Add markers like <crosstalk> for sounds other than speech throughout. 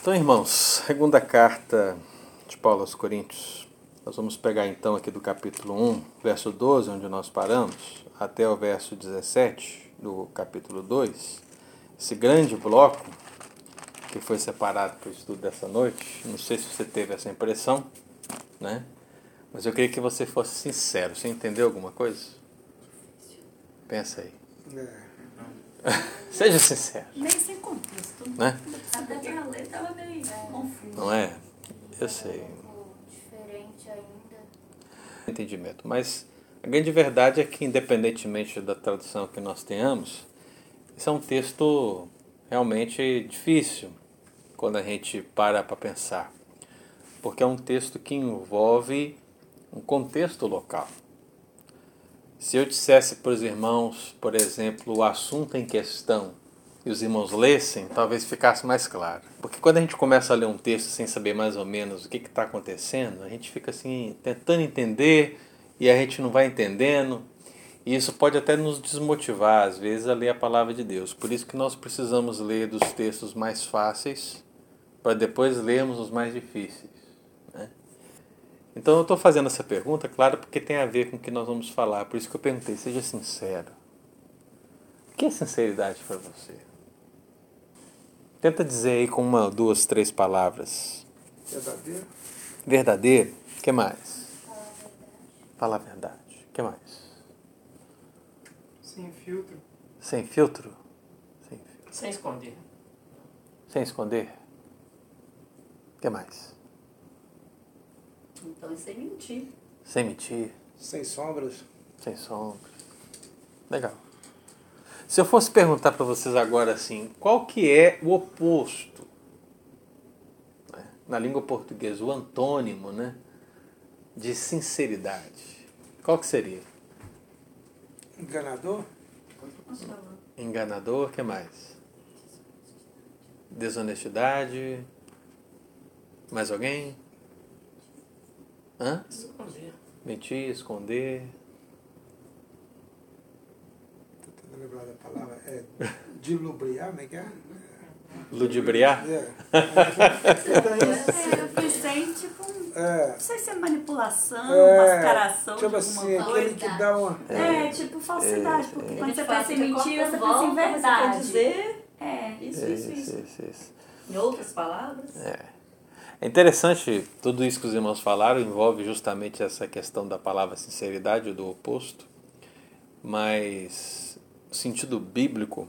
Então, irmãos, segunda carta de Paulo aos Coríntios. Nós vamos pegar então aqui do capítulo 1, verso 12, onde nós paramos, até o verso 17 do capítulo 2. Esse grande bloco que foi separado para o estudo dessa noite. Não sei se você teve essa impressão, né? Mas eu queria que você fosse sincero. Você entendeu alguma coisa? Pensa aí. É. <laughs> Seja sincero. Meio sem contexto. Né? Até pra ler tava meio confuso. Não é? Eu sei. Diferente ainda. Entendimento. Mas a grande verdade é que, independentemente da tradução que nós tenhamos, isso é um texto realmente difícil quando a gente para para pensar. Porque é um texto que envolve um contexto local. Se eu dissesse para os irmãos, por exemplo, o assunto em questão e os irmãos lessem, talvez ficasse mais claro. Porque quando a gente começa a ler um texto sem saber mais ou menos o que está acontecendo, a gente fica assim tentando entender e a gente não vai entendendo. E isso pode até nos desmotivar, às vezes, a ler a palavra de Deus. Por isso que nós precisamos ler dos textos mais fáceis para depois lermos os mais difíceis. Então eu estou fazendo essa pergunta, claro, porque tem a ver com o que nós vamos falar. Por isso que eu perguntei, seja sincero. O que é sinceridade para você? Tenta dizer aí com uma, duas, três palavras. Verdadeiro. Verdadeiro. O que mais? Falar a verdade. O que mais? Sem filtro. Sem filtro? Sem filtro. Sem esconder. Sem esconder? O que mais? Então, isso aí mentir. Sem mentir? Sem sombras. Sem sombras. Legal. Se eu fosse perguntar para vocês agora assim, qual que é o oposto? né, Na língua portuguesa, o antônimo, né? De sinceridade. Qual que seria? Enganador. Enganador, o que mais? Desonestidade. Mais alguém? Hã? Esconder. Mentir, esconder. Tô tentando lembrar da palavra. É dilubriar, como é que é? Ludibriar? É. <laughs> É, eu pensei, tipo, um- É. não sei se é manipulação, É, mascaração tipo de assim, aquele que dá uma. É, tipo falsidade, porque quando você pensa em mentira, você pensa em você verdade. quer dizer É, isso, isso, isso. isso, isso. em outras palavras? É. É interessante, tudo isso que os irmãos falaram envolve justamente essa questão da palavra sinceridade, do oposto, mas no sentido bíblico,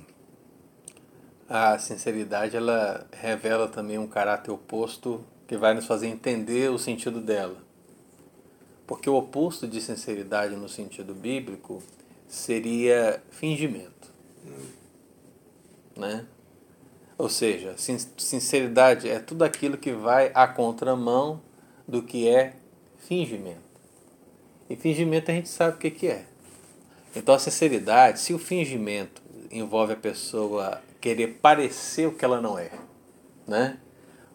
a sinceridade ela revela também um caráter oposto que vai nos fazer entender o sentido dela. Porque o oposto de sinceridade no sentido bíblico seria fingimento. Né? Ou seja, sin- sinceridade é tudo aquilo que vai à contramão do que é fingimento. E fingimento a gente sabe o que, que é. Então a sinceridade, se o fingimento envolve a pessoa querer parecer o que ela não é, né?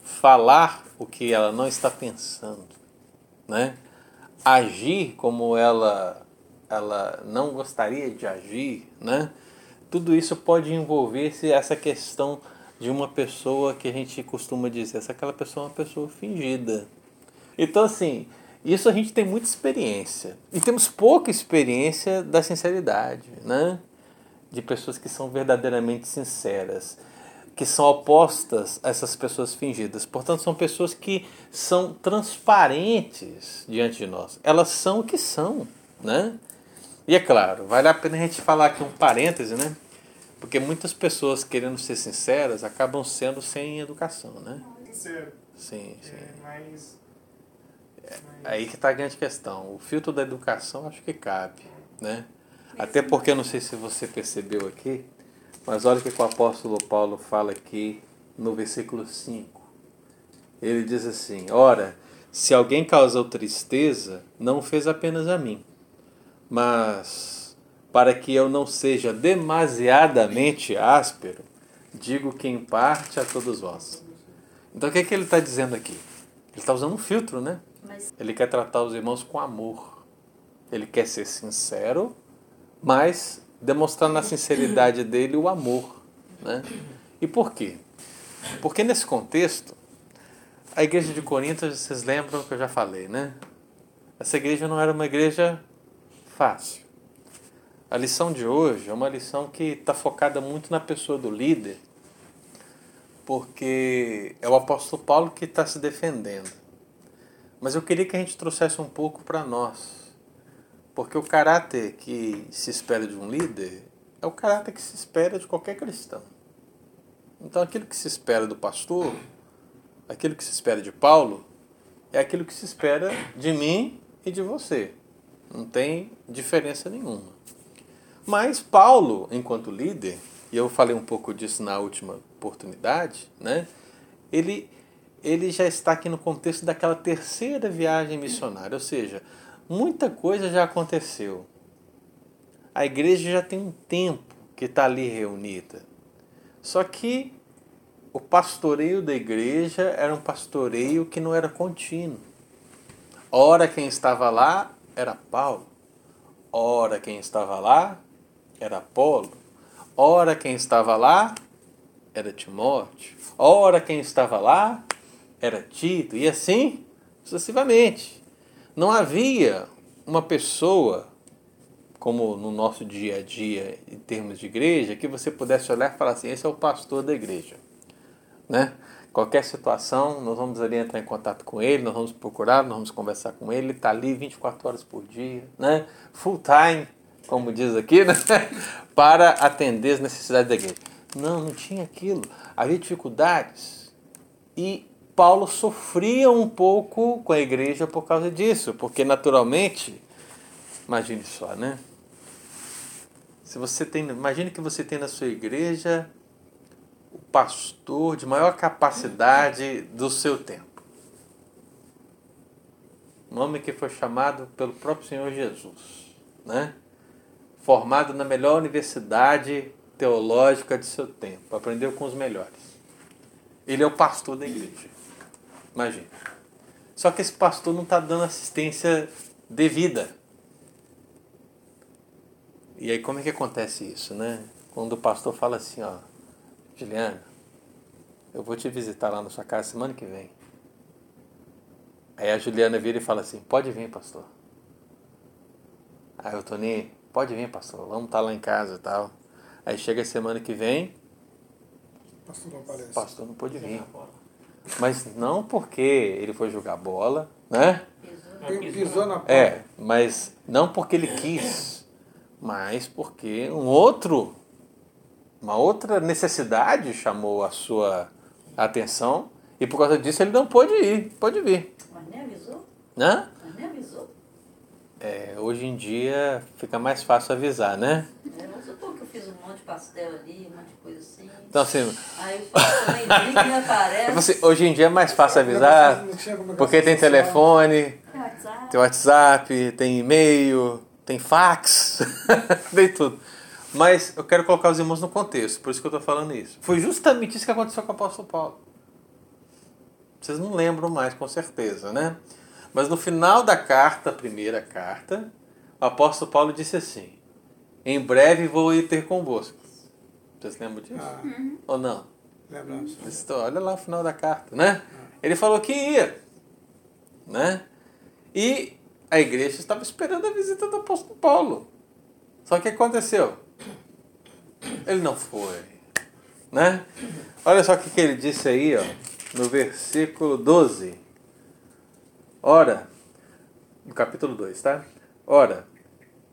falar o que ela não está pensando, né? agir como ela, ela não gostaria de agir, né? tudo isso pode envolver -se essa questão de uma pessoa que a gente costuma dizer, essa aquela pessoa é uma pessoa fingida. Então, assim, isso a gente tem muita experiência. E temos pouca experiência da sinceridade, né? De pessoas que são verdadeiramente sinceras, que são opostas a essas pessoas fingidas. Portanto, são pessoas que são transparentes diante de nós. Elas são o que são, né? E é claro, vale a pena a gente falar aqui um parêntese, né? Porque muitas pessoas querendo ser sinceras acabam sendo sem educação, né? Sincero. Sim, sim. É, mas. Aí que está a grande questão. O filtro da educação acho que cabe, né? Até porque eu não sei se você percebeu aqui, mas olha o que o apóstolo Paulo fala aqui no versículo 5. Ele diz assim: Ora, se alguém causou tristeza, não fez apenas a mim, mas para que eu não seja demasiadamente áspero, digo que em parte a todos vós. Então o que, é que ele está dizendo aqui? Ele está usando um filtro, né? Ele quer tratar os irmãos com amor. Ele quer ser sincero, mas demonstrar na sinceridade dele o amor. Né? E por quê? Porque nesse contexto, A igreja de Corinto, vocês lembram que eu já falei, né? Essa igreja não era uma igreja fácil. A lição de hoje é uma lição que está focada muito na pessoa do líder, porque é o apóstolo Paulo que está se defendendo. Mas eu queria que a gente trouxesse um pouco para nós, porque o caráter que se espera de um líder é o caráter que se espera de qualquer cristão. Então, aquilo que se espera do pastor, aquilo que se espera de Paulo, é aquilo que se espera de mim e de você. Não tem diferença nenhuma. Mas Paulo, enquanto líder, e eu falei um pouco disso na última oportunidade, né? Ele, ele já está aqui no contexto daquela terceira viagem missionária, ou seja, muita coisa já aconteceu. A igreja já tem um tempo que está ali reunida. Só que o pastoreio da igreja era um pastoreio que não era contínuo. Ora quem estava lá era Paulo. Ora quem estava lá era Apolo. Ora quem estava lá era Timóteo. Ora quem estava lá era Tito. E assim sucessivamente. Não havia uma pessoa, como no nosso dia a dia, em termos de igreja, que você pudesse olhar e falar assim: esse é o pastor da igreja. Né? Qualquer situação, nós vamos ali entrar em contato com ele, nós vamos procurar, nós vamos conversar com ele, ele está ali 24 horas por dia, né? full time, como diz aqui, né? <laughs> para atender as necessidades da igreja. Não, não tinha aquilo. Havia dificuldades. E Paulo sofria um pouco com a igreja por causa disso, porque naturalmente, imagine só, né? Se você tem, imagine que você tem na sua igreja o pastor de maior capacidade do seu tempo. Um homem que foi chamado pelo próprio Senhor Jesus, né? Formado na melhor universidade teológica de seu tempo, aprendeu com os melhores. Ele é o pastor da igreja. Imagina. Só que esse pastor não está dando assistência devida. E aí como é que acontece isso, né? Quando o pastor fala assim, ó, Juliana, eu vou te visitar lá na sua casa semana que vem. Aí a Juliana vira e fala assim, pode vir, pastor. Aí o Tony, pode vir, pastor, vamos estar lá em casa e tal. Aí chega a semana que vem, O pastor não aparece. o pastor não pôde vir. Mas não porque ele foi jogar bola, né? Pisou na porta. É, mas não porque ele quis, mas porque um outro, uma outra necessidade chamou a sua atenção e por causa disso ele não pôde ir, pôde vir, Mas nem avisou? né? Mas nem avisou? É, hoje em dia fica mais fácil avisar, né? É, vamos supor que eu fiz um monte de pastel ali, um monte de coisa assim. Então assim, Aí nem aparece. hoje em dia é mais fácil avisar porque tem telefone, Tem WhatsApp. Tem WhatsApp, tem e-mail, tem fax, <laughs> tem tudo. Mas eu quero colocar os irmãos no contexto, por isso que eu estou falando isso. Foi justamente isso que aconteceu com o apóstolo Paulo. Vocês não lembram mais, com certeza, né? Mas no final da carta, a primeira carta, o apóstolo Paulo disse assim: Em breve vou ir ter convosco. Vocês lembram disso? Ah, Ou não? lembramos. Olha lá o final da carta, né? Ele falou que ia, né? E a igreja estava esperando a visita do apóstolo Paulo. Só que o que aconteceu? Ele não foi, né? Olha só o que que ele disse aí, ó, no versículo 12. Ora, no capítulo 2, tá? Ora,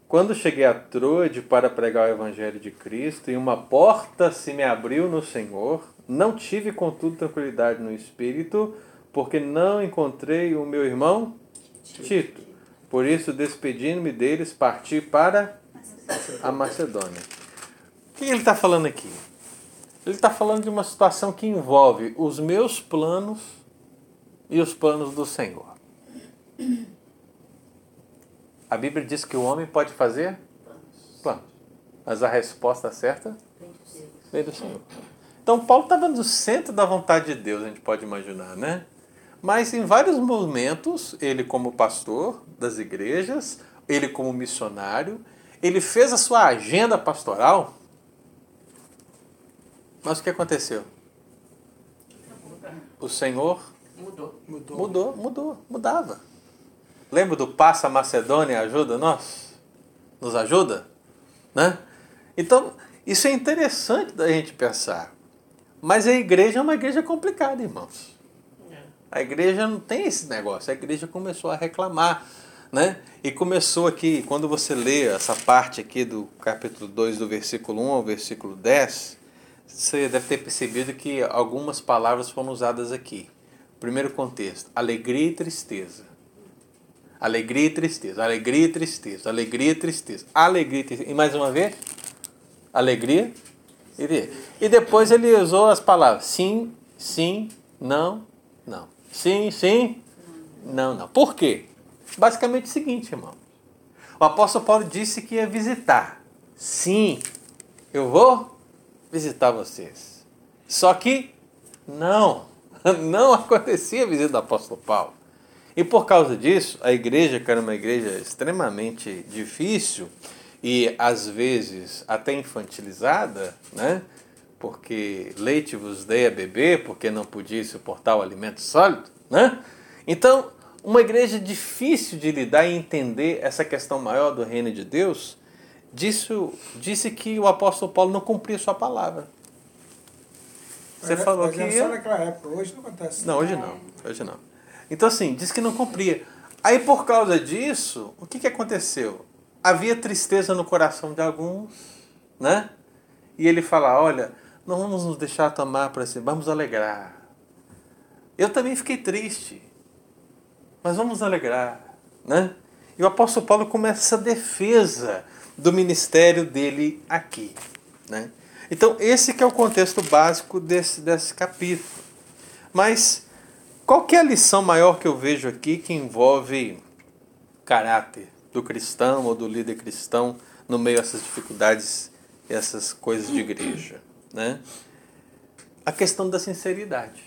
quando cheguei a Troade para pregar o Evangelho de Cristo e uma porta se me abriu no Senhor, não tive, contudo, tranquilidade no espírito, porque não encontrei o meu irmão Tito. Por isso, despedindo-me deles, parti para a Macedônia. O que ele está falando aqui? Ele está falando de uma situação que envolve os meus planos e os planos do Senhor. A Bíblia diz que o homem pode fazer planos, mas a resposta certa vem do Senhor. Então, Paulo estava no centro da vontade de Deus, a gente pode imaginar, né? Mas em vários momentos, ele, como pastor das igrejas, ele, como missionário, ele fez a sua agenda pastoral. Mas o que aconteceu? O Senhor Mudou. Mudou. Mudou, mudou, mudava. Lembra do Passa Macedônia ajuda nós? Nos ajuda? Né? Então, isso é interessante da gente pensar. Mas a igreja é uma igreja complicada, irmãos. É. A igreja não tem esse negócio. A igreja começou a reclamar. Né? E começou aqui, quando você lê essa parte aqui do capítulo 2, do versículo 1 ao versículo 10, você deve ter percebido que algumas palavras foram usadas aqui. Primeiro contexto: alegria e tristeza. Alegria e tristeza, alegria e tristeza, alegria e tristeza, alegria e tristeza. E mais uma vez, alegria e tristeza. E depois ele usou as palavras sim, sim, não, não. Sim, sim, não, não. Por quê? Basicamente o seguinte, irmão. O apóstolo Paulo disse que ia visitar. Sim, eu vou visitar vocês. Só que não, <laughs> não acontecia a visita do apóstolo Paulo. E por causa disso, a igreja, que era uma igreja extremamente difícil e às vezes até infantilizada, né? Porque leite vos dei a beber, porque não podia suportar o alimento sólido, né? Então, uma igreja difícil de lidar e entender essa questão maior do reino de Deus, disso, disse que o apóstolo Paulo não cumpria sua palavra. Você Mas- falou mas que é ia... só naquela época, hoje não acontece. Não, hoje não. Hoje não. Então, assim, disse que não cumpria. Aí, por causa disso, o que, que aconteceu? Havia tristeza no coração de alguns, né? E ele fala: olha, não vamos nos deixar tomar para si, vamos alegrar. Eu também fiquei triste, mas vamos alegrar, né? E o apóstolo Paulo começa essa defesa do ministério dele aqui, né? Então, esse que é o contexto básico desse, desse capítulo. Mas qual que é a lição maior que eu vejo aqui que envolve caráter do cristão ou do líder cristão no meio dessas dificuldades, essas coisas de igreja, né? A questão da sinceridade.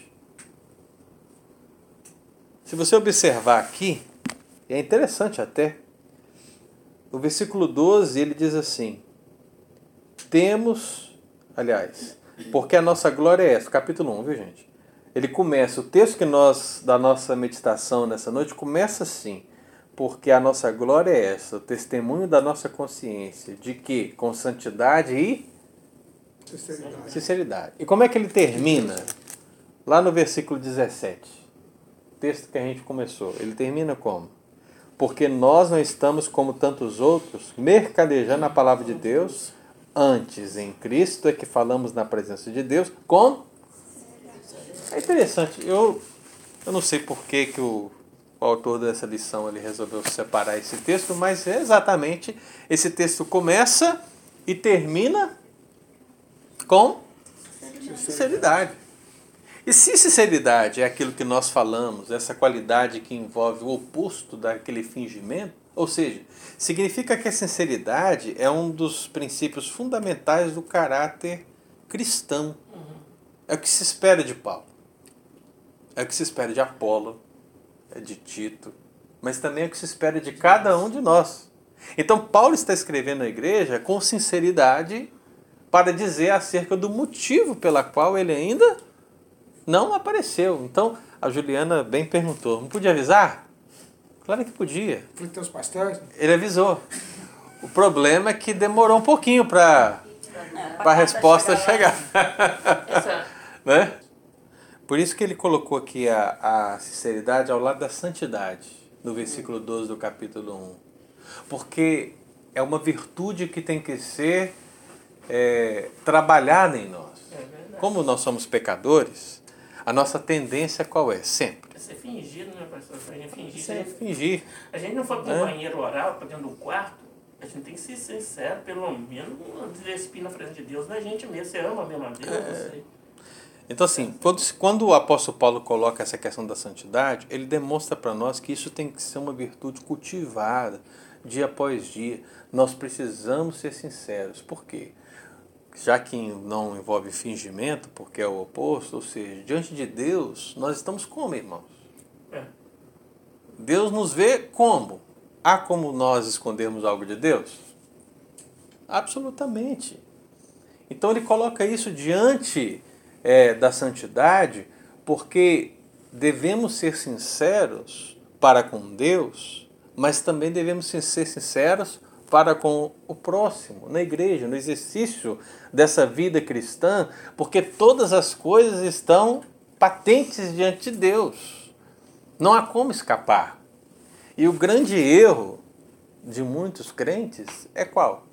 Se você observar aqui, é interessante até, o versículo 12 ele diz assim: Temos, aliás, porque a nossa glória é essa, capítulo 1, viu gente? Ele começa, o texto que nós, da nossa meditação nessa noite, começa assim: Porque a nossa glória é essa, o testemunho da nossa consciência, de que com santidade e Sinceridade. sinceridade. E como é que ele termina? Lá no versículo 17. Texto que a gente começou. Ele termina como? Porque nós não estamos como tantos outros, mercadejando a palavra de Deus, antes em Cristo é que falamos na presença de Deus com. É interessante. Eu, eu não sei por que, que o, o autor dessa lição ele resolveu separar esse texto, mas é exatamente esse texto começa e termina com sinceridade. E se sinceridade é aquilo que nós falamos, essa qualidade que envolve o oposto daquele fingimento, ou seja, significa que a sinceridade é um dos princípios fundamentais do caráter cristão. É o que se espera de Paulo. É o que se espera de Apolo, é de Tito, mas também é o que se espera de cada um de nós. Então, Paulo está escrevendo à igreja com sinceridade para dizer acerca do motivo pela qual ele ainda não apareceu. Então, a Juliana bem perguntou: não podia avisar? Claro que podia. Pastéis? Ele avisou. O problema é que demorou um pouquinho para a resposta chegar. Essa, né? Por isso que ele colocou aqui a, a sinceridade ao lado da santidade, no versículo 12 do capítulo 1. Porque é uma virtude que tem que ser é, trabalhada em nós. é. Como nós somos pecadores, a nossa tendência qual é? Sempre. É ser fingido, né, pastor? A gente fingir. Sempre fingir. A gente não foi pro É. banheiro oral, pra dentro do quarto, a gente tem que ser sincero, pelo menos despir na frente de Deus da gente mesmo. Você ama mesmo a Deus? É. Você... Então, assim, quando, quando o apóstolo Paulo coloca essa questão da santidade, ele demonstra para nós que isso tem que ser uma virtude cultivada dia após dia. Nós precisamos ser sinceros. Por quê? Já que não envolve fingimento, porque é o oposto, ou seja, diante de Deus, nós estamos como, irmãos? É. Deus nos vê como? Há como nós escondermos algo de Deus? Absolutamente. Então ele coloca isso diante é, da santidade, porque devemos ser sinceros para com Deus, mas também devemos ser sinceros para com o próximo, na igreja, no exercício dessa vida cristã, porque todas as coisas estão patentes diante de Deus. Não há como escapar. E o grande erro de muitos crentes é qual?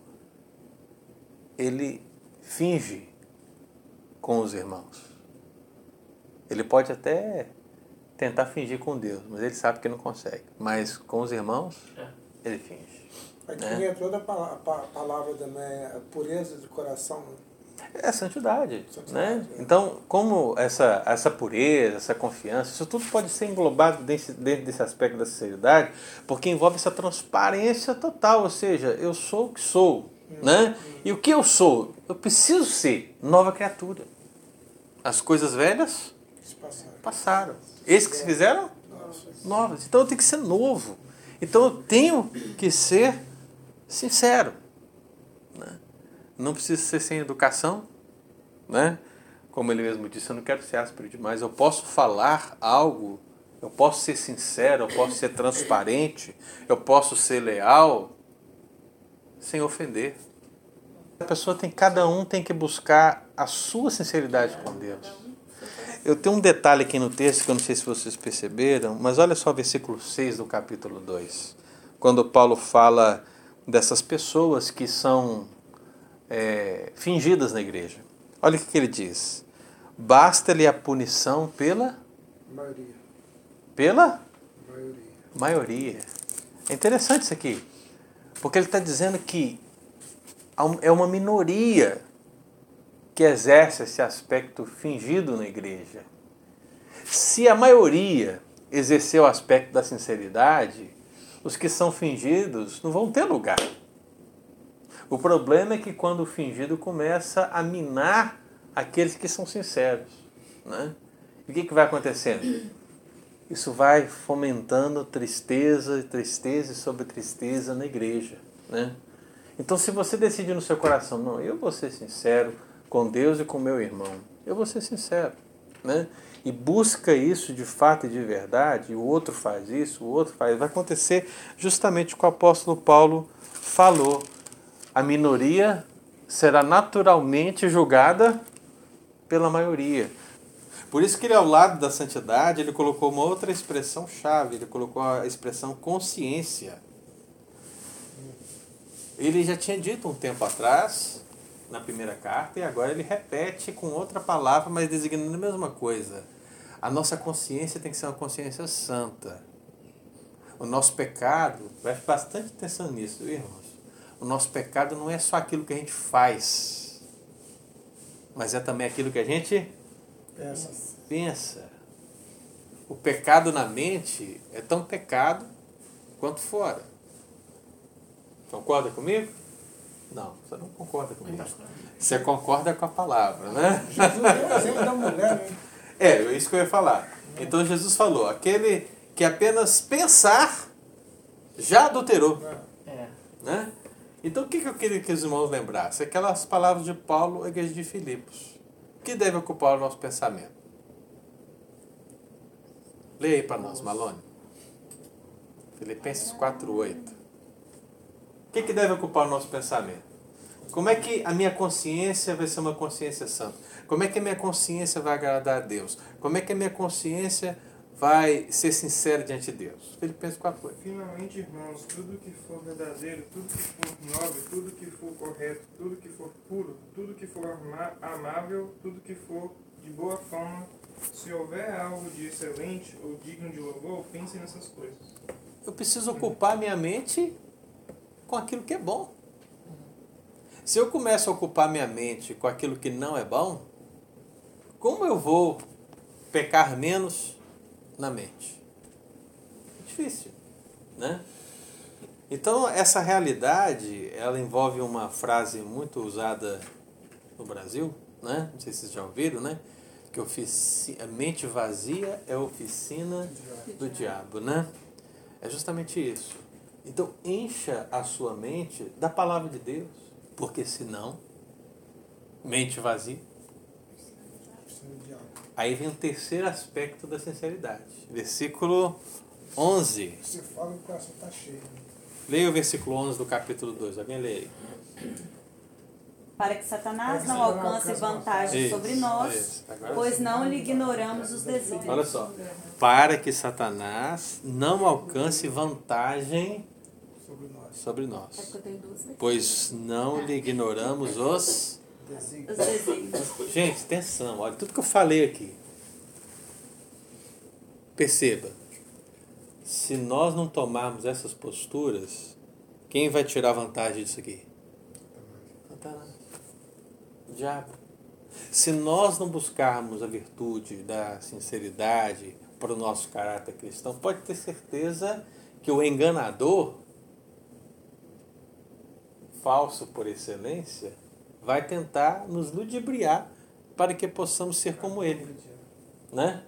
Ele finge com os irmãos. Ele pode até tentar fingir com Deus, mas ele sabe que não consegue. Mas com os irmãos, É. ele finge. Aqui É. entra toda a pala- pa- palavra também, a pureza de coração. né? É santidade, Santidade, né? é. Então, como essa, essa pureza, essa confiança, isso tudo pode ser englobado desse, dentro desse aspecto da sinceridade, porque envolve essa transparência total, ou seja, eu sou o que sou, né? E o que eu sou? Eu preciso ser nova criatura. As coisas velhas passaram. Esses que se fizeram novas. Então eu tenho que ser novo. Então eu tenho que ser sincero. né? Não preciso ser sem educação. Né? Como ele mesmo disse, eu não quero ser áspero demais. Eu posso falar algo, eu posso ser sincero, eu posso ser transparente, eu posso ser leal sem ofender. A pessoa tem, cada um tem que buscar a sua sinceridade com Deus. Eu tenho um detalhe aqui no texto que eu não sei se vocês perceberam, mas olha só o versículo 6 do capítulo 2. Quando Paulo fala dessas pessoas que são é, fingidas na igreja. Olha o que que ele diz. Basta-lhe a punição pela, Maioria. pela Maioria. maioria. É interessante isso aqui, porque ele está dizendo que é uma minoria que exerce esse aspecto fingido na igreja. Se a maioria exercer o aspecto da sinceridade, os que são fingidos não vão ter lugar. O problema é que quando o fingido começa a minar aqueles que são sinceros. Né? E o que, que vai acontecendo? Isso vai fomentando tristeza tristeza sobre tristeza na igreja. Né? Então, se você decide no seu coração, não, eu vou ser sincero com Deus e com meu irmão, eu vou ser sincero. Né? E busca isso de fato e de verdade, e o outro faz isso, o outro faz. Vai acontecer justamente o que o apóstolo Paulo falou. A minoria será naturalmente julgada pela maioria. Por isso que ele, ao lado da santidade, ele colocou uma outra expressão chave, ele colocou a expressão consciência. Ele já tinha dito um tempo atrás, na primeira carta, e agora ele repete com outra palavra, mas designando a mesma coisa. A nossa consciência tem que ser uma consciência santa. O nosso pecado, preste bastante atenção nisso, viu, irmãos? O nosso pecado não é só aquilo que a gente faz, mas é também aquilo que a gente Pensa. pensa. O pecado na mente é tão pecado quanto fora. Concorda comigo? Não, você não concorda comigo. Você concorda com a palavra, né? Jesus exemplo da mulher, né? É, é isso que eu ia falar. Então Jesus falou: aquele que apenas pensar já adulterou. É. Né? Então o que que eu queria que os irmãos lembrassem? Aquelas palavras de Paulo à igreja de Filipos. O que deve ocupar o nosso pensamento? Leia aí para nós, Malone. Filipenses 4,8. O que, que deve ocupar o nosso pensamento? Como é que a minha consciência vai ser uma consciência santa? Como é que a minha consciência vai agradar a Deus? Como é que a minha consciência vai ser sincera diante de Deus? Filipenses 4,8. Finalmente, irmãos, tudo que for verdadeiro, tudo que for nobre, tudo que for correto, tudo que for puro, tudo que for amável, tudo que for de boa fama, se houver algo de excelente ou digno de louvor, pense nessas coisas. Eu preciso ocupar minha mente com aquilo que é bom. Se eu começo a ocupar minha mente com aquilo que não é bom, como eu vou pecar menos na mente? É difícil, né? Então, essa realidade, ela envolve uma frase muito usada no Brasil, né? Não sei se vocês já ouviram, né? Que a mente vazia é oficina do diabo, né? É justamente isso. Então, encha a sua mente da palavra de Deus, porque senão, mente vazia. Aí vem o terceiro aspecto da sinceridade. Versículo 11. Você fala e o coração está cheio. Leia o versículo 11 do capítulo 2. Alguém lê aí. Para que Satanás que não alcance vantagem sobre nós, pois não lhe ignoramos os desígnios. Olha só. Para que Satanás não alcance vantagem sobre nós. É nós. porque eu tenho duas versões. Pois não lhe ignoramos. Os desígnios. Gente, atenção, olha tudo que eu falei aqui. Perceba. Se nós não tomarmos essas posturas, quem vai tirar vantagem disso aqui? Satanás. O diabo. Se nós não buscarmos a virtude da sinceridade para o nosso caráter cristão, pode ter certeza que o enganador, falso por excelência, vai tentar nos ludibriar para que possamos ser como ele, né?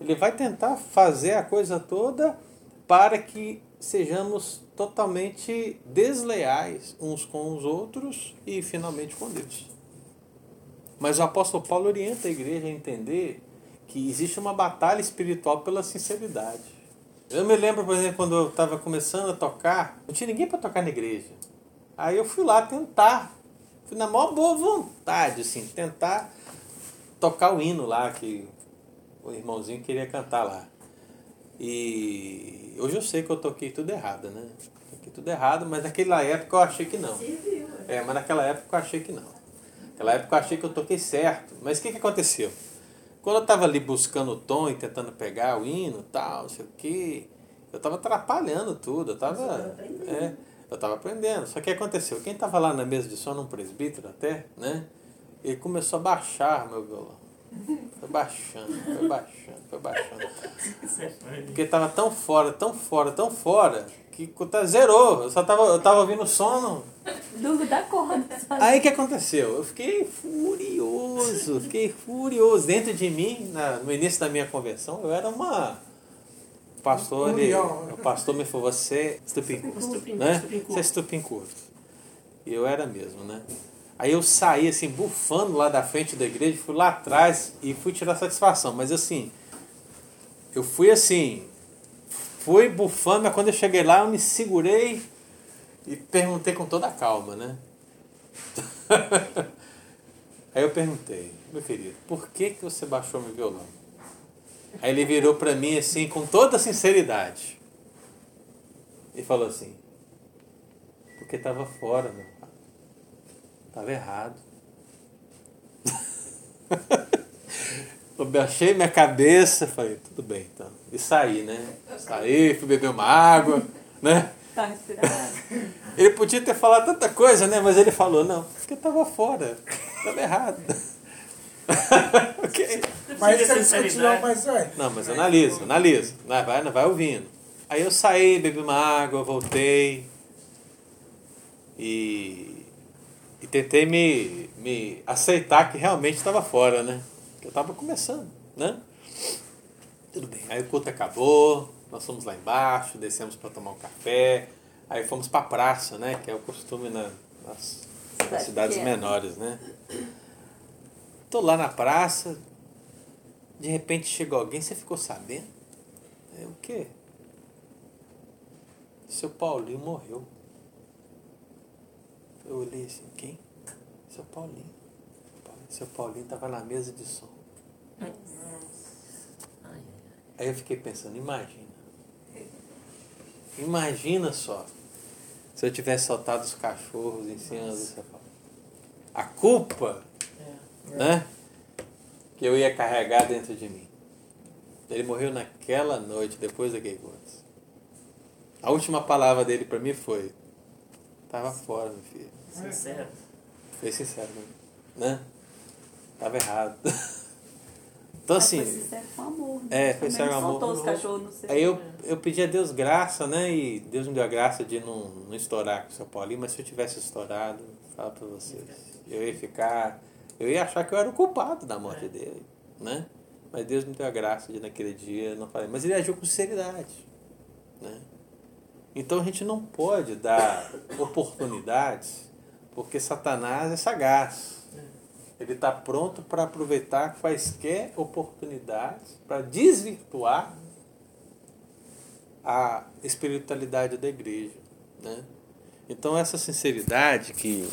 Ele vai tentar fazer a coisa toda para que sejamos totalmente desleais uns com os outros e finalmente com Deus. Mas o apóstolo Paulo orienta a igreja a entender que existe uma batalha espiritual pela sinceridade. Eu me lembro, por exemplo, quando eu estava começando a tocar, não tinha ninguém para tocar na igreja. Aí eu fui lá tentar, fui na maior boa vontade, assim, tentar tocar o hino lá que o irmãozinho queria cantar lá. E hoje eu sei que eu toquei tudo errado, né? Toquei tudo errado, mas naquela época eu achei que não. É, mas naquela época eu achei que não. Naquela época eu achei que eu toquei certo. Mas o que, que aconteceu? Quando eu estava ali buscando o tom e tentando pegar o hino tal, não sei o quê, eu estava atrapalhando tudo. Eu estava. É, eu estava aprendendo. Só que aconteceu? Quem estava lá na mesa de som, um presbítero até, né? Ele começou a baixar meu violão. Foi baixando, foi baixando, foi baixando. Porque tava tão fora, tão fora, tão fora, que zerou. Eu só tava, eu tava ouvindo o som. Do da corda. Aí o que aconteceu? Eu fiquei furioso, fiquei furioso. Dentro de mim, na- no início da minha conversão, eu era uma. O pastor, ele, o pastor me falou, você é estupim-curto, né? Você é estupim-curto. E eu era mesmo, né? Aí eu saí assim, bufando lá da frente da igreja, fui lá atrás e fui tirar satisfação. Mas assim, eu fui assim, fui bufando, mas quando eu cheguei lá eu me segurei e perguntei com toda a calma, né? <laughs> Aí eu perguntei, meu querido, por que, que você baixou meu violão? Aí ele virou para mim assim, com toda sinceridade. E falou assim, porque estava fora, meu. Estava errado. <laughs> Eu baixei minha cabeça, falei, tudo bem então. E saí, né? Saí, fui beber uma água, né? Tá. Ele podia ter falado tanta coisa, né? Mas ele falou, não, porque estava fora. Estava errado. <laughs> ok. Mas de discutiu, sinceridade. mas olha. Não, mas analisa, analisa. Vai, vai, vai ouvindo. Aí eu saí, bebi uma água, voltei. E, e tentei me, me aceitar que realmente estava fora, né? Que eu estava começando, né? Tudo bem. Aí o culto acabou, nós fomos lá embaixo, descemos para tomar um café. Aí fomos para a praça, né? Que é o costume na- nas, nas Cidade cidades menores, né? Tô lá na praça, de repente chegou alguém, você ficou sabendo? É o quê? Seu Paulinho morreu. Eu olhei assim, quem? Seu Paulinho. Seu Paulinho estava na mesa de som. Aí eu fiquei pensando, imagina. Imagina só. Se eu tivesse soltado os cachorros em cima do seu Paulinho. A culpa, né? Que eu ia carregar dentro de mim. Ele morreu naquela noite, depois daquele culto. A última palavra dele para mim foi: Tava fora, meu filho. Sincero. Foi sincero, né? Tava errado. <laughs> Então Mas assim, Foi sincero com amor. né? É, foi sincero com não amor. soltou os cachorros no seu. aí eu, eu pedi a Deus graça, né? E Deus me deu a graça de não, não estourar com o seu Paulinho, mas se eu tivesse estourado, falo pra vocês, eu ia ficar. Eu ia achar que eu era o culpado da morte dele, né? Mas Deus me deu a graça de naquele dia não falei. Mas ele agiu com sinceridade, né? Então a gente não pode dar oportunidades, porque Satanás é sagaz. Ele está pronto para aproveitar quaisquer oportunidades para desvirtuar a espiritualidade da igreja. Né? Então, essa sinceridade que,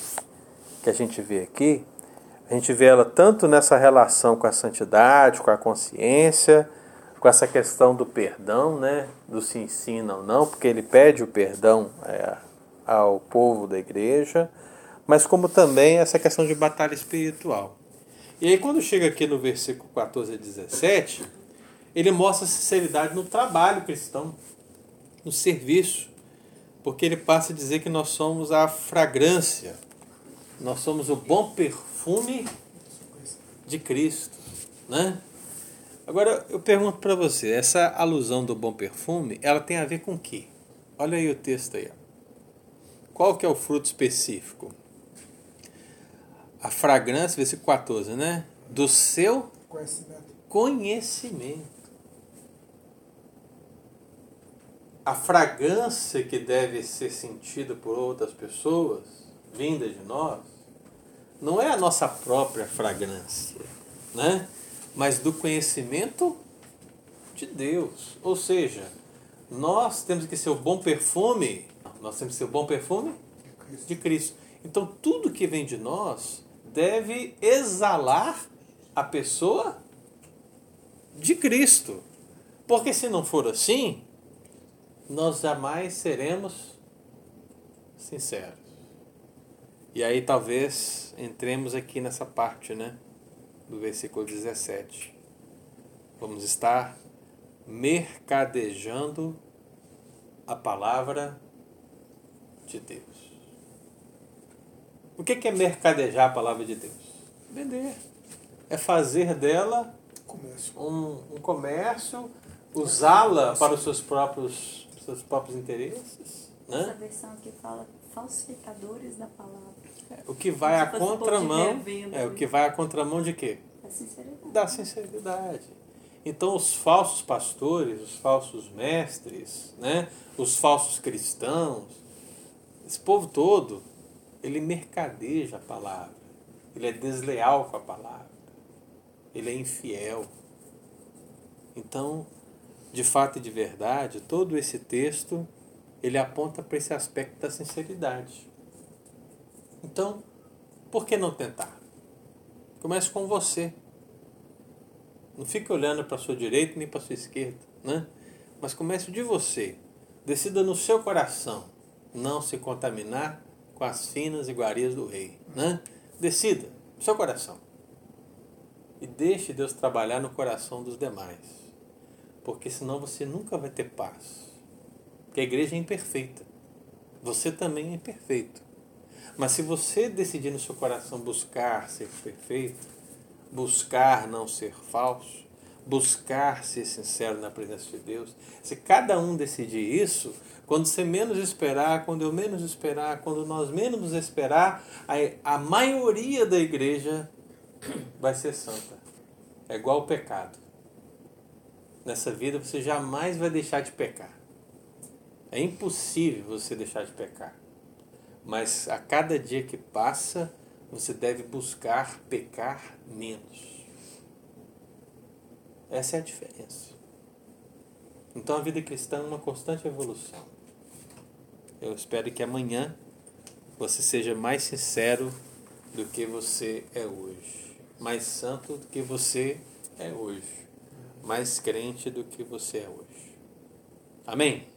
que a gente vê aqui, a gente vê ela tanto nessa relação com a santidade, com a consciência, com essa questão do perdão, né? do se ensina ou não, porque ele pede o perdão é, ao povo da igreja, mas como também essa questão de batalha espiritual. E aí, quando chega aqui no versículo 14 a 17, ele mostra sinceridade no trabalho cristão no serviço, porque ele passa a dizer que nós somos a fragrância, nós somos o bom perfume de Cristo, né? Agora eu pergunto para você, essa alusão do bom perfume, ela tem a ver com o quê? Olha aí o texto aí. Qual que é o fruto específico? A fragrância, versículo 14, né? Do seu Conhecimento. conhecimento. a fragrância que deve ser sentida por outras pessoas, vinda de nós, não é a nossa própria fragrância, né? mas do conhecimento de Deus. Ou seja, nós temos que ser o bom perfume, nós temos que ser o bom perfume de Cristo. Então tudo que vem de nós deve exalar a pessoa de Cristo. Porque se não for assim, nós jamais seremos sinceros. E aí talvez entremos aqui nessa parte, né? Do versículo 17. Vamos estar mercadejando a palavra de Deus. O que é mercadejar a palavra de Deus? Vender. É fazer dela Comércio. um, um comércio, usá-la para os seus próprios seus próprios interesses, Essa né? versão aqui fala falsificadores da palavra. O que vai de contramão, é o né? que vai a contramão de quê? A sinceridade. Da sinceridade. Então os falsos pastores, os falsos mestres, né? Os falsos cristãos, esse povo todo, ele mercadeja a palavra. Ele é desleal com a palavra. Ele é infiel. Então, de fato e de verdade, todo esse texto ele aponta para esse aspecto da sinceridade. Então, por que não tentar? Comece com você. Não fique olhando para a sua direita nem para a sua esquerda, né? Mas comece de você. Decida no seu coração não se contaminar com as finas iguarias do rei, né? Decida no seu coração. E deixe Deus trabalhar no coração dos demais porque senão você nunca vai ter paz. Porque a igreja é imperfeita. Você também é imperfeito. Mas se você decidir no seu coração buscar ser perfeito, buscar não ser falso, buscar ser sincero na presença de Deus, se cada um decidir isso, quando você menos esperar, quando eu menos esperar, quando nós menos esperar, a, a maioria da igreja vai ser santa. É igual o pecado nessa vida você jamais vai deixar de pecar. É impossível você deixar de pecar. Mas a cada dia que passa, você deve buscar pecar menos. Essa é a diferença. Então a vida cristã é uma constante evolução. Eu espero que amanhã você seja mais sincero do que você é hoje, mais santo do que você é hoje mais crente do que você é hoje. Amém?